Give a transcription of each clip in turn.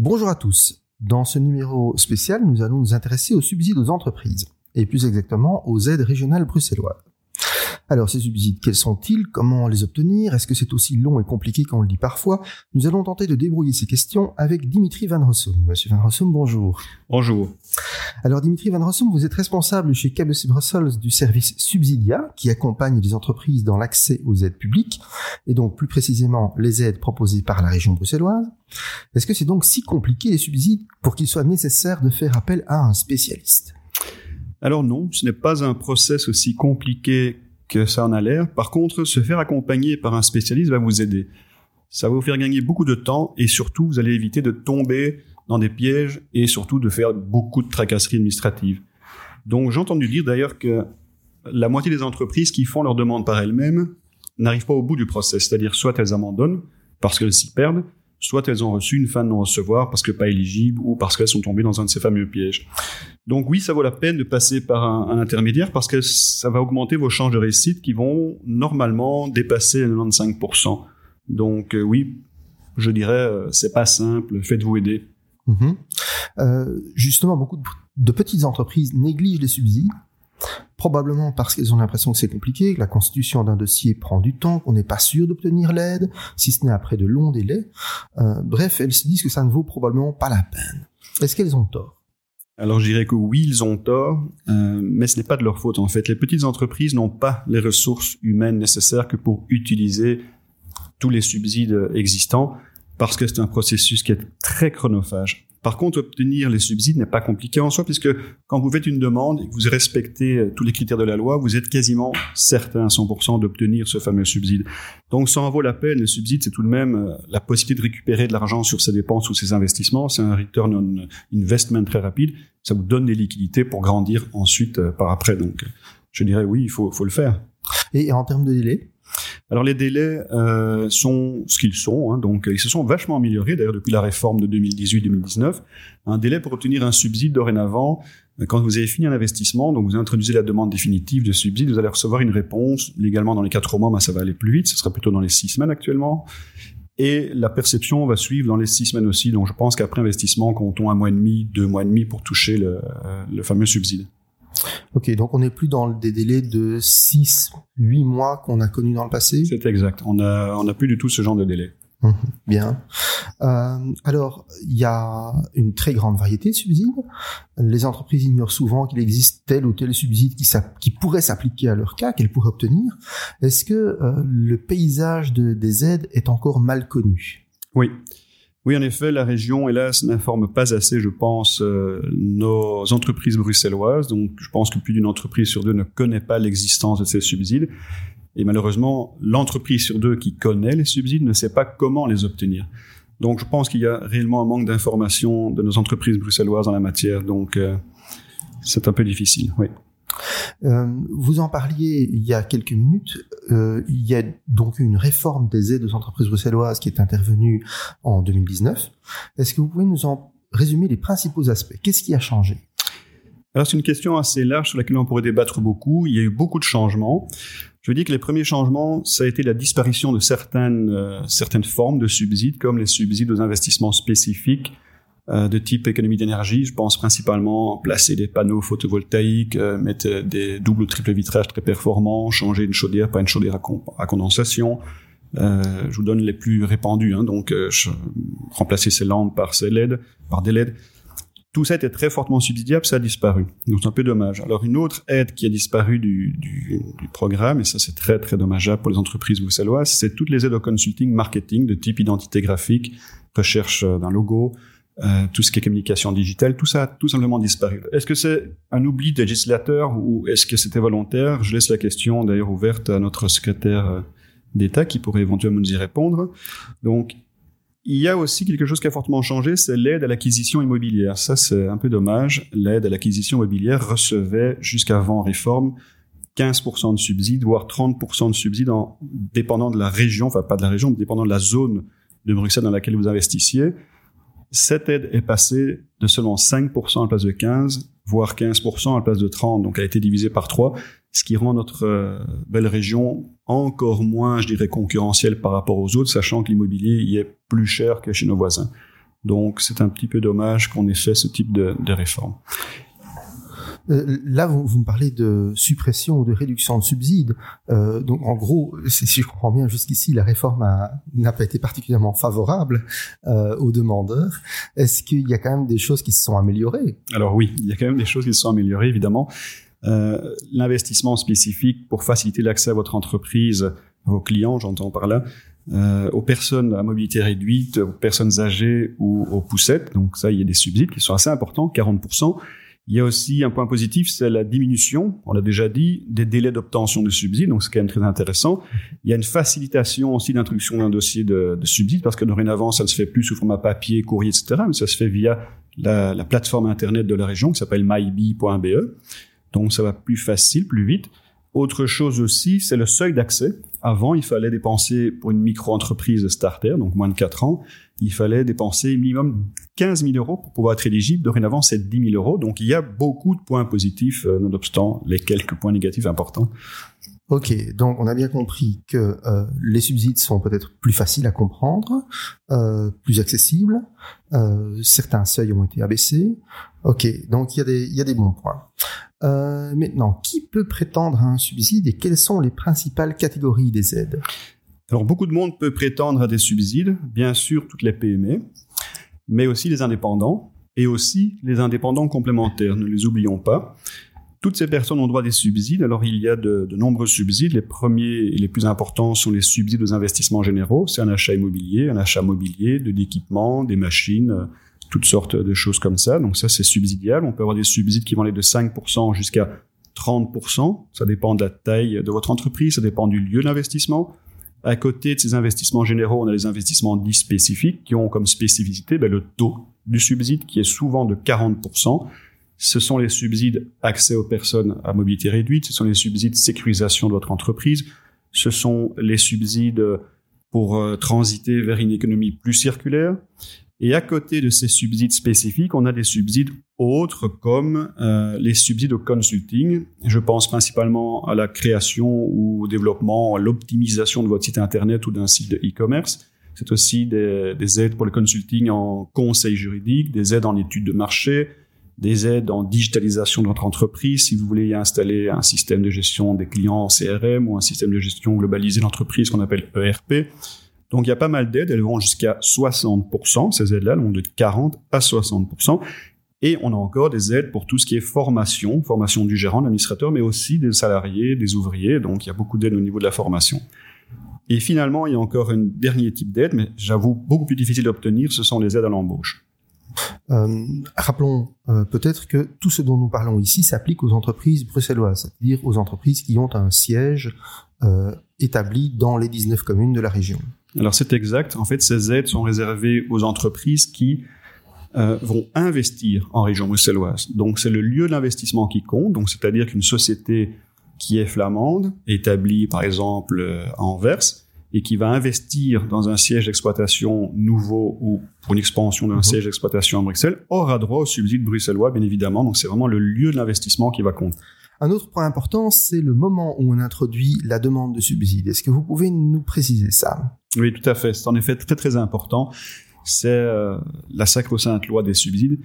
Bonjour à tous. Dans ce numéro spécial, nous allons nous intéresser aux subsides aux entreprises, et plus exactement aux aides régionales bruxelloises. Alors ces subsides, quels sont-ils? Comment les obtenir? Est-ce que c'est aussi long et compliqué qu'on le dit parfois? Nous allons tenter de débrouiller ces questions avec Dimitri Van Rossum. Monsieur Van Rossum, bonjour. Bonjour. Alors Dimitri Van Rossum, vous êtes responsable chez KBC Brussels du service Subsidia qui accompagne les entreprises dans l'accès aux aides publiques et donc plus précisément les aides proposées par la région bruxelloise. Est-ce que c'est donc si compliqué les subsides pour qu'il soit nécessaire de faire appel à un spécialiste? Alors non, ce n'est pas un process aussi compliqué que ça en a l'air. Par contre, se faire accompagner par un spécialiste va vous aider. Ça va vous faire gagner beaucoup de temps et surtout, vous allez éviter de tomber dans des pièges et surtout de faire beaucoup de tracasseries administratives. Donc j'ai entendu dire d'ailleurs que la moitié des entreprises qui font leur demande par elles-mêmes n'arrivent pas au bout du process, c'est-à-dire soit elles abandonnent parce qu'elles s'y perdent, soit elles ont reçu une fin de non-recevoir parce que pas éligible ou parce qu'elles sont tombées dans un de ces fameux pièges. Donc oui, ça vaut la peine de passer par un, intermédiaire parce que ça va augmenter vos chances de réussite qui vont normalement dépasser 95%. Donc euh, oui, je dirais, euh, c'est pas simple, faites-vous aider. Mhm. Euh, justement, beaucoup de petites entreprises négligent les subsides Probablement parce qu'ils ont l'impression que c'est compliqué, que la constitution d'un dossier prend du temps, qu'on n'est pas sûr d'obtenir l'aide, si ce n'est après de longs délais. Euh, bref, elles se disent que ça ne vaut probablement pas la peine. Est-ce qu'elles ont tort? Alors je dirais que oui, ils ont tort, euh, mais ce n'est pas de leur faute en fait. Les petites entreprises n'ont pas les ressources humaines nécessaires que pour utiliser tous les subsides existants, parce que c'est un processus qui est très chronophage. Par contre, obtenir les subsides n'est pas compliqué en soi, puisque quand vous faites une demande et que vous respectez euh, tous les critères de la loi, vous êtes quasiment certain à 100% d'obtenir ce fameux subside. Donc, ça en vaut la peine. Le subside, c'est tout de même euh, la possibilité de récupérer de l'argent sur ses dépenses ou ses investissements. C'est un return on investment très rapide. Ça vous donne des liquidités pour grandir ensuite euh, par après. Donc, je dirais oui, il faut, faut le faire. Et en termes de délai? Alors les délais euh, sont ce qu'ils sont, hein, donc ils se sont vachement améliorés d'ailleurs depuis la réforme de 2018-2019. Un délai pour obtenir un subside dorénavant, euh, quand vous avez fini un investissement, donc vous introduisez la demande définitive de subside, vous allez recevoir une réponse légalement dans les quatre mois, mais ça va aller plus vite, ce sera plutôt dans les six semaines actuellement. Et la perception va suivre dans les six semaines aussi, donc je pense qu'après investissement, comptons un mois et demi, deux mois et demi pour toucher le, euh, le fameux subside. Ok, donc on n'est plus dans des délais de 6, 8 mois qu'on a connus dans le passé C'est exact, on n'a on a plus du tout ce genre de délai. Mhm, bien. Euh, alors, il y a une très grande variété de subsides. Les entreprises ignorent souvent qu'il existe tel ou tel subside qui, qui pourrait s'appliquer à leur cas, qu'elles pourraient obtenir. Est-ce que euh, le paysage de, des aides est encore mal connu? Oui. Oui, en effet, la région, hélas, n'informe pas assez, je pense, euh, nos entreprises bruxelloises. Donc, je pense que plus d'une entreprise sur deux ne connaît pas l'existence de ces subsides. Et malheureusement, l'entreprise sur deux qui connaît les subsides ne sait pas comment les obtenir. Donc, je pense qu'il y a réellement un manque d'information de nos entreprises bruxelloises en la matière. Donc, euh, c'est un peu difficile, oui. Euh, vous en parliez il y a quelques minutes. Euh, il y a donc une réforme des aides aux entreprises bruxelloises qui est intervenue en 2019. Est-ce que vous pouvez nous en résumer les principaux aspects? Qu'est-ce qui a changé? Alors c'est une question assez large sur laquelle on pourrait débattre beaucoup. Il y a eu beaucoup de changements. Je dire que les premiers changements, ça a été la disparition de certaines, euh, certaines formes de subsides, comme les subsides aux investissements spécifiques, de type économie d'énergie. Je pense principalement placer des panneaux photovoltaïques, euh, mettre des doubles ou triples vitrages très performants, changer une chaudière par une chaudière à, condensation. Euh, je vous donne les plus répandus, hein, donc remplacer ces lampes par ces LED, par des LED. Tout ça était très fortement subsidiable, ça a disparu. Donc c'est un peu dommage. Alors une autre aide qui a disparu du, du, du programme, et ça c'est très très dommageable pour les entreprises bruxelloises, c'est toutes les aides au consulting marketing de type identité graphique, recherche d'un logo, euh, tout ce qui est communication digitale, tout ça a tout simplement disparu. Est-ce que c'est un oubli des législateurs ou est-ce que c'était volontaire? Je laisse la question d'ailleurs ouverte à notre secrétaire euh, d'État qui pourrait éventuellement nous y répondre. Donc, il y a aussi quelque chose qui a fortement changé, c'est l'aide à l'acquisition immobilière. Ça, c'est un peu dommage. L'aide à l'acquisition immobilière recevait jusqu'avant réforme 15% de subsides, voire 30% de subsides en dépendant de la région, enfin pas de la région, mais dépendant de la zone de Bruxelles dans laquelle vous investissiez cette aide est passée de seulement 5% à la place de 15, voire 15% à la place de 30, donc a été divisée par 3, ce qui rend notre euh, belle région encore moins, je dirais, concurrentielle par rapport aux autres, sachant que l'immobilier y est plus cher que chez nos voisins. Donc c'est un petit peu dommage qu'on ait fait ce type de réforme. Euh, là, vous, vous, me parlez de suppression ou de réduction de subsides. Euh, donc, en gros, si, je comprends bien, jusqu'ici, la réforme n'a pas été particulièrement favorable euh, aux demandeurs. Est-ce qu'il y a quand même des choses qui se sont améliorées? Alors oui, il y a quand même des choses qui se sont améliorées, évidemment. Euh, L'investissement spécifique pour faciliter l'accès à votre entreprise, vos clients, j'entends par là, euh, aux personnes à mobilité réduite, aux personnes âgées ou aux poussettes. Donc ça, il y a des subsides qui sont assez importants, 40%. Il y a aussi un point positif, c'est la diminution, on l'a déjà dit, des délais d'obtention de subsides, donc c'est quand même très intéressant. Il y a une facilitation aussi d'introduction d'un dossier de, de parce que dorénavant, ça ne se fait plus sous format papier, courrier, etc., mais ça se fait via la, la plateforme Internet de la région qui s'appelle mybi.be. Donc ça va plus facile, plus vite. Autre chose aussi, c'est le seuil d'accès. Avant, il fallait dépenser pour une micro-entreprise starter, donc moins de 4 ans, il fallait dépenser minimum 15 000 euros pour pouvoir être éligible. Dorénavant, c'est 10 000 euros. Donc, il y a beaucoup de points positifs, euh, nonobstant les quelques points négatifs importants. Ok, donc on a bien compris que euh, les subsides sont peut-être plus faciles à comprendre, euh, plus accessibles. Euh, certains seuils ont été abaissés. Ok, donc il y a des, il y a des bons points. Maintenant, qui peut prétendre à un subside et quelles sont les principales catégories des aides? Alors, beaucoup de monde peut prétendre à des subsides, bien sûr toutes les PME, mais aussi les indépendants et aussi les indépendants complémentaires, ne les oublions pas. Toutes ces personnes ont droit à des subsides. Alors, il y a de, de, nombreux subsides. Les premiers et les plus importants sont les subsides aux investissements généraux. C'est un achat immobilier, un achat mobilier, de l'équipement, des machines, toutes sortes de choses comme ça. Donc ça, c'est subsidial. On peut avoir des subsides qui vont aller de 5% jusqu'à 30%. Ça dépend de la taille de votre entreprise, ça dépend du lieu d'investissement. À côté de ces investissements généraux, on a les investissements dits spécifiques qui ont comme spécificité ben, le taux du subside qui est souvent de 40%. Ce sont les subsides accès aux personnes à mobilité réduite, ce sont les subsides sécurisation de votre entreprise, ce sont les subsides pour euh, transiter vers une économie plus circulaire, et à côté de ces subsides spécifiques, on a des subsides autres comme euh, les subsides au consulting. Je pense principalement à la création ou au développement, à l'optimisation de votre site internet ou d'un site de e-commerce. C'est aussi des, des, aides pour le consulting en conseil juridique, des aides en études de marché, des aides en digitalisation de votre entreprise. Si vous voulez y installer un système de gestion des clients en CRM ou un système de gestion globalisé d'entreprise qu'on appelle ERP. Donc il y a pas mal d'aides, elles vont jusqu'à 60%, ces aides-là, elles vont de 40 à 60%. Et on a encore des aides pour tout ce qui est formation, formation du gérant, de l'administrateur, mais aussi des salariés, des ouvriers. Donc il y a beaucoup d'aides au niveau de la formation. Et finalement, il y a encore un dernier type d'aide, mais j'avoue beaucoup plus difficile d'obtenir, ce sont les aides à l'embauche. Euh, rappelons euh, peut-être que tout ce dont nous parlons ici s'applique aux entreprises bruxelloises, c'est-à-dire aux entreprises qui ont un siège euh, établi dans les 19 communes de la région. Alors c'est exact. En fait, ces aides sont réservées aux entreprises qui vont investir en région bruxelloise. Donc c'est le lieu d'investissement qui compte. Donc c'est-à-dire qu'une société qui est flamande, établie par exemple à Anvers, et qui va investir dans un siège d'exploitation nouveau ou pour une expansion d'un mhm. siège d'exploitation à Bruxelles, aura droit au subside bruxellois, bien évidemment. Donc c'est vraiment le lieu de l'investissement qui va compter. Un autre point important, c'est le moment où on introduit la demande de subside. Est-ce que vous pouvez nous préciser ça? Oui, tout à fait. C'est en effet très très important. C'est euh, la sacro-sainte loi des subsides.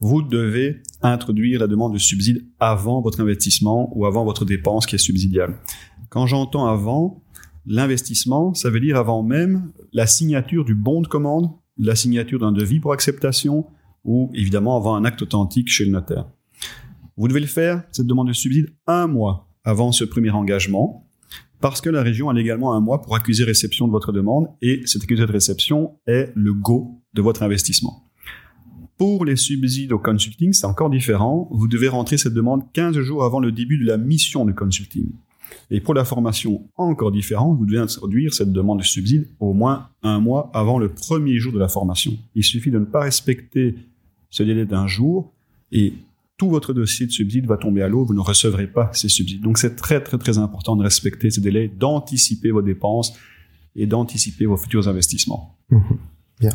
Vous devez introduire la demande de subside avant votre investissement ou avant votre dépense qui est subsidiable. Quand j'entends avant, l'investissement, ça veut dire avant même la signature du bon de commande, la signature d'un devis pour acceptation ou évidemment avant un acte authentique chez le notaire. Vous devez le faire, cette demande de subside, un mois avant ce premier engagement, parce que la région a légalement un mois pour accuser réception de votre demande, et cette accusé de réception est le go de votre investissement. Pour les subsides au consulting, c'est encore différent. Vous devez rentrer cette demande 15 jours avant le début de la mission de consulting. Et pour la formation, encore différent, vous devez introduire cette demande de subside au moins un mois avant le premier jour de la formation. Il suffit de ne pas respecter ce délai d'un jour et tout votre dossier de subside va tomber à l'eau, vous ne recevrez pas ces subsides. Donc c'est très très très important de respecter ces délais, d'anticiper vos dépenses et d'anticiper vos futurs investissements. Mhm. Bien.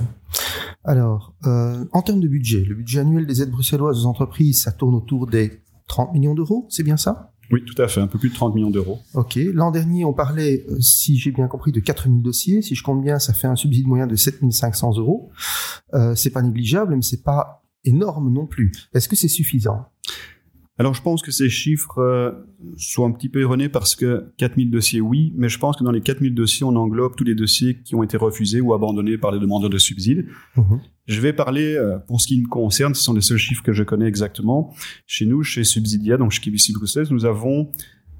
Alors, euh, en termes de budget, le budget annuel des aides bruxelloises aux entreprises, ça tourne autour des 30 millions d'euros, c'est bien ça? Oui, tout à fait, un peu plus de 30 millions d'euros. Ok. L'an dernier, on parlait, euh, si j'ai bien compris, de 4000 dossiers. Si je compte bien, ça fait un subside moyen de 7500 euros. Euh, c'est pas négligeable, mais c'est pas énorme non plus. Est-ce que c'est suffisant? Alors je pense que ces chiffres euh, sont un petit peu erronés parce que 4000 dossiers, oui, mais je pense que dans les 4000 dossiers, on englobe tous les dossiers qui ont été refusés ou abandonnés par les demandeurs de subsides. Mhm. Je vais parler, euh, pour ce qui me concerne, ce sont les seuls chiffres que je connais exactement. Chez nous, chez Subsidia, donc chez KBC Bruxelles, nous avons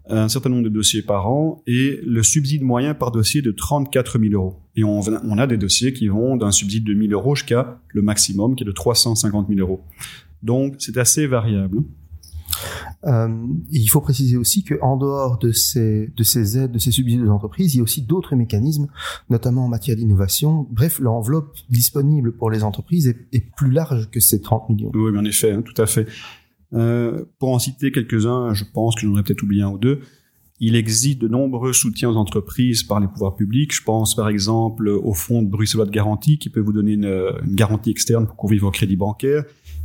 un certain nombre de dossiers par an et le subside moyen par dossier de 34 000 euros. Et on, a des dossiers qui vont d'un subside de 1000 euros jusqu'à le maximum qui est de 350 000 euros. Donc c'est assez variable. Euh, il faut préciser aussi qu'en dehors de ces, de ces aides, de ces subsides aux entreprises, il y a aussi d'autres mécanismes, notamment en matière d'innovation. Bref, l'enveloppe disponible pour les entreprises est, plus large que ces 30 millions. Oui, en effet, hein, tout à fait. Euh, pour en citer quelques-uns, je pense que j'en aurais peut-être oublié un ou deux. Il existe de nombreux soutiens aux entreprises par les pouvoirs publics. Je pense par exemple au fonds de Bruxelles de garantie qui peut vous donner une, une garantie externe pour couvrir vos crédits bancaires.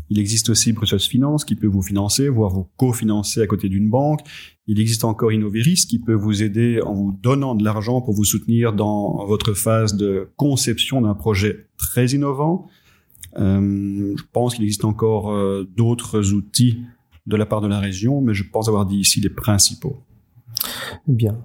Il existe aussi Bruxelles Finance qui peut vous financer, voire vous cofinancer à côté d'une banque. Il existe encore Innoveris qui peut vous aider en vous donnant de l'argent pour vous soutenir dans votre phase de conception d'un projet très innovant. Euh, je pense qu'il existe encore euh, d'autres outils de la part de la région, mais je pense avoir dit ici les principaux. Bien.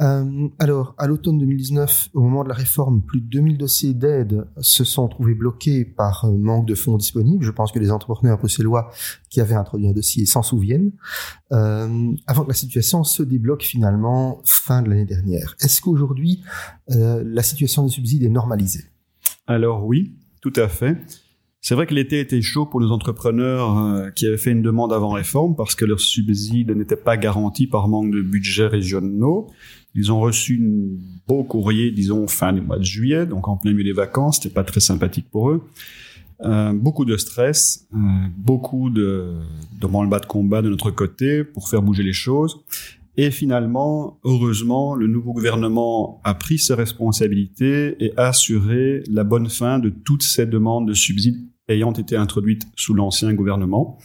Euh, alors, à l'automne 2019, au moment de la réforme, plus de 2000 dossiers d'aide se sont trouvés bloqués par euh, manque de fonds disponibles. Je pense que les entrepreneurs bruxellois qui avaient introduit un dossier s'en souviennent. Euh, avant que la situation se débloque finalement fin de l'année dernière. Est-ce qu'aujourd'hui, euh, la situation des subsides est normalisée? Alors oui, tout à fait. C'est vrai que l'été était chaud pour les entrepreneurs euh, qui avaient fait une demande avant réforme parce que leurs subsides n'étaient pas garantis par manque de budget régionaux. Ils ont reçu un beau courrier, disons, fin du mois de juillet, donc en plein milieu des vacances. C'était pas très sympathique pour eux. Euh, beaucoup de stress, euh, beaucoup de, de le bas de combat de notre côté pour faire bouger les choses. Et finalement, heureusement, le nouveau gouvernement a pris ses responsabilités et a assuré la bonne fin de toutes ces demandes de subsides ayant été introduite sous l'ancien gouvernement.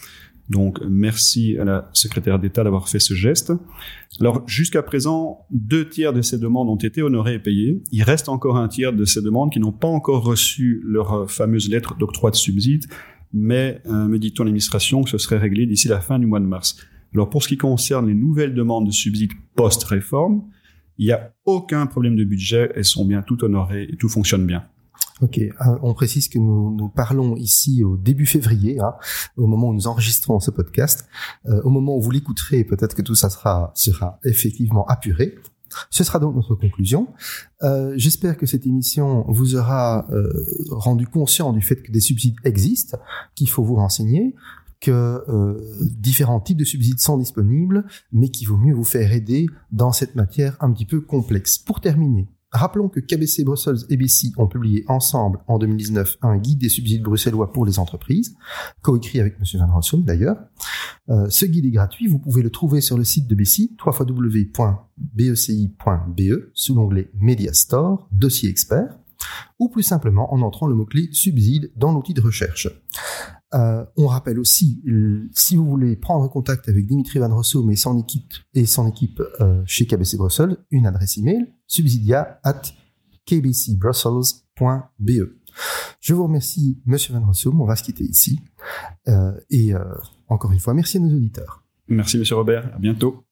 Donc merci à la secrétaire d'État d'avoir fait ce geste. Alors jusqu'à présent, deux tiers de ces demandes ont été honorées et payées. Il reste encore un tiers de ces demandes qui n'ont pas encore reçu leur fameuse lettre d'octroi de subside, mais euh, me dit-on l'administration que ce serait réglé d'ici la fin du mois de mars. Alors pour ce qui concerne les nouvelles demandes de subsides post-réforme, il n'y a aucun problème de budget, elles sont bien toutes honorées et tout fonctionne bien. Ok, euh, on précise que nous, nous parlons ici au début février, hein, au moment où nous enregistrons ce podcast. Euh, au moment où vous l'écouterez, peut-être que tout ça sera, sera effectivement apuré. Ce sera donc notre conclusion. Euh, J'espère que cette émission vous aura euh, rendu conscient du fait que des subsides existent, qu'il faut vous renseigner, que euh, différents types de subsides sont disponibles, mais qu'il vaut mieux vous faire aider dans cette matière un petit peu complexe. Pour terminer, Rappelons que KBC Brussels et BC ont publié ensemble en 2019 un guide des subsides bruxellois pour les entreprises, coécrit avec M. Van Rossum d'ailleurs. Euh, ce guide est gratuit, vous pouvez le trouver sur le site de www.beci.be, e, sous l'onglet Media Store, dossier expert, ou plus simplement en entrant le mot-clé subside dans l'outil de recherche. Euh, on rappelle aussi, si vous voulez prendre contact avec Dimitri Van Rossum et son équipe, euh, chez KBC Brussels, une adresse email subsidia at kbcbrussels.be. Je vous remercie, Monsieur Van Rossum. On va se quitter ici. Euh, et encore une fois, merci à nos auditeurs. Merci, Monsieur Robert. À bientôt.